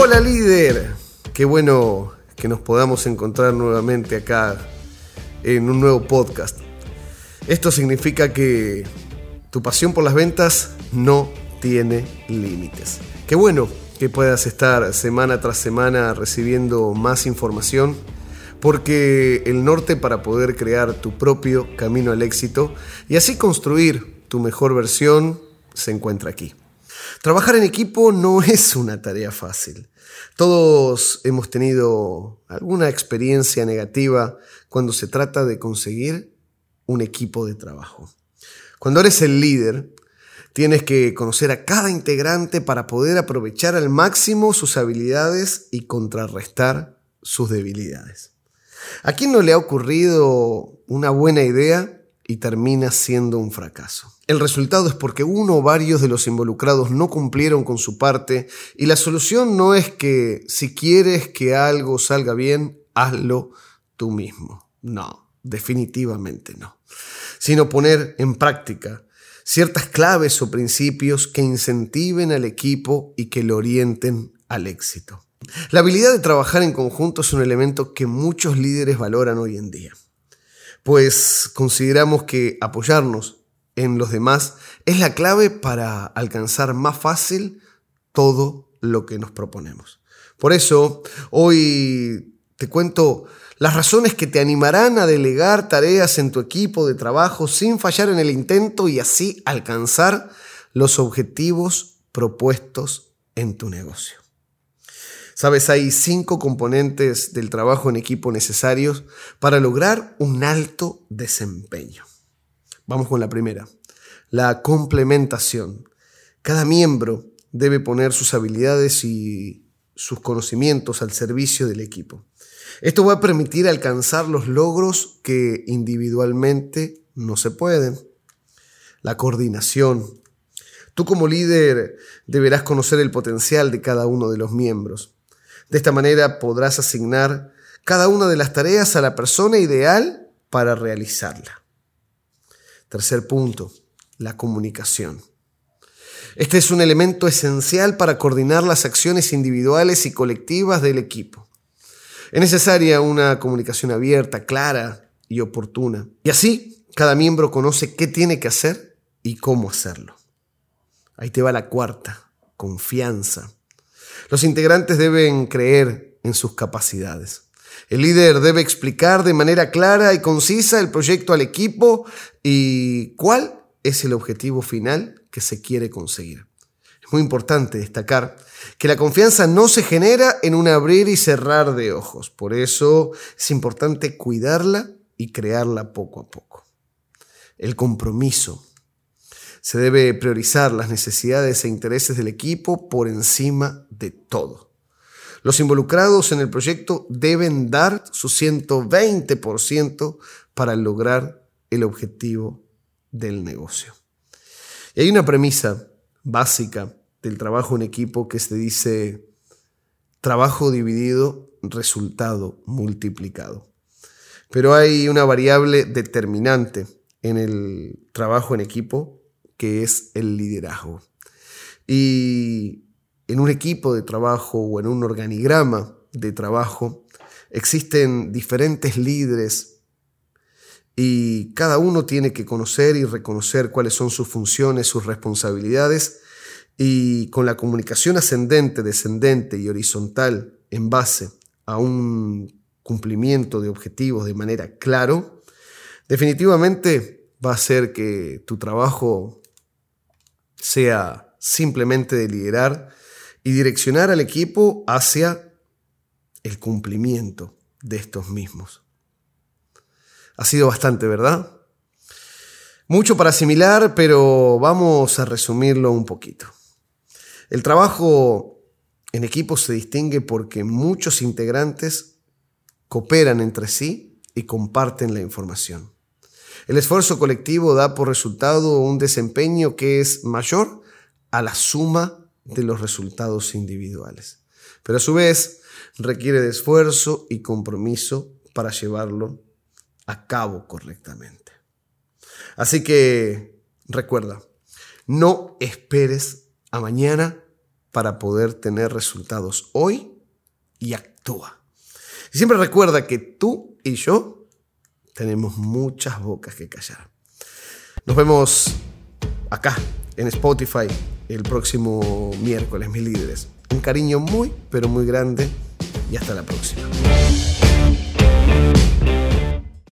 Hola líder, qué bueno que nos podamos encontrar nuevamente acá en un nuevo podcast. Esto significa que tu pasión por las ventas no tiene límites. Qué bueno que puedas estar semana tras semana recibiendo más información porque el norte para poder crear tu propio camino al éxito y así construir tu mejor versión se encuentra aquí. Trabajar en equipo no es una tarea fácil. Todos hemos tenido alguna experiencia negativa cuando se trata de conseguir un equipo de trabajo. Cuando eres el líder, tienes que conocer a cada integrante para poder aprovechar al máximo sus habilidades y contrarrestar sus debilidades. ¿A quién no le ha ocurrido una buena idea y termina siendo un fracaso. El resultado es porque uno o varios de los involucrados no cumplieron con su parte y la solución no es que si quieres que algo salga bien, hazlo tú mismo. No, definitivamente no. Sino poner en práctica ciertas claves o principios que incentiven al equipo y que lo orienten al éxito. La habilidad de trabajar en conjunto es un elemento que muchos líderes valoran hoy en día pues consideramos que apoyarnos en los demás es la clave para alcanzar más fácil todo lo que nos proponemos. Por eso, hoy te cuento las razones que te animarán a delegar tareas en tu equipo de trabajo sin fallar en el intento y así alcanzar los objetivos propuestos en tu negocio. Sabes, hay cinco componentes del trabajo en equipo necesarios para lograr un alto desempeño. Vamos con la primera, la complementación. Cada miembro debe poner sus habilidades y sus conocimientos al servicio del equipo. Esto va a permitir alcanzar los logros que individualmente no se pueden. La coordinación. Tú como líder deberás conocer el potencial de cada uno de los miembros. De esta manera podrás asignar cada una de las tareas a la persona ideal para realizarla. Tercer punto, la comunicación. Este es un elemento esencial para coordinar las acciones individuales y colectivas del equipo. Es necesaria una comunicación abierta, clara y oportuna. Y así, cada miembro conoce qué tiene que hacer y cómo hacerlo. Ahí te va la cuarta, confianza. Los integrantes deben creer en sus capacidades. El líder debe explicar de manera clara y concisa el proyecto al equipo y cuál es el objetivo final que se quiere conseguir. Es muy importante destacar que la confianza no se genera en un abrir y cerrar de ojos. Por eso es importante cuidarla y crearla poco a poco. El compromiso se debe priorizar las necesidades e intereses del equipo por encima de todo. Los involucrados en el proyecto deben dar su 120% para lograr el objetivo del negocio. Y hay una premisa básica del trabajo en equipo que se dice trabajo dividido, resultado multiplicado. Pero hay una variable determinante en el trabajo en equipo que es el liderazgo. Y en un equipo de trabajo o en un organigrama de trabajo existen diferentes líderes y cada uno tiene que conocer y reconocer cuáles son sus funciones, sus responsabilidades y con la comunicación ascendente, descendente y horizontal en base a un cumplimiento de objetivos de manera claro, definitivamente va a hacer que tu trabajo sea simplemente de liderar y direccionar al equipo hacia el cumplimiento de estos mismos. Ha sido bastante, ¿verdad? Mucho para asimilar, pero vamos a resumirlo un poquito. El trabajo en equipo se distingue porque muchos integrantes cooperan entre sí y comparten la información. El esfuerzo colectivo da por resultado un desempeño que es mayor a la suma de los resultados individuales. Pero a su vez requiere de esfuerzo y compromiso para llevarlo a cabo correctamente. Así que recuerda, no esperes a mañana para poder tener resultados hoy y actúa. Y siempre recuerda que tú y yo tenemos muchas bocas que callar. Nos vemos acá en Spotify el próximo miércoles, mis líderes. Un cariño muy, pero muy grande y hasta la próxima.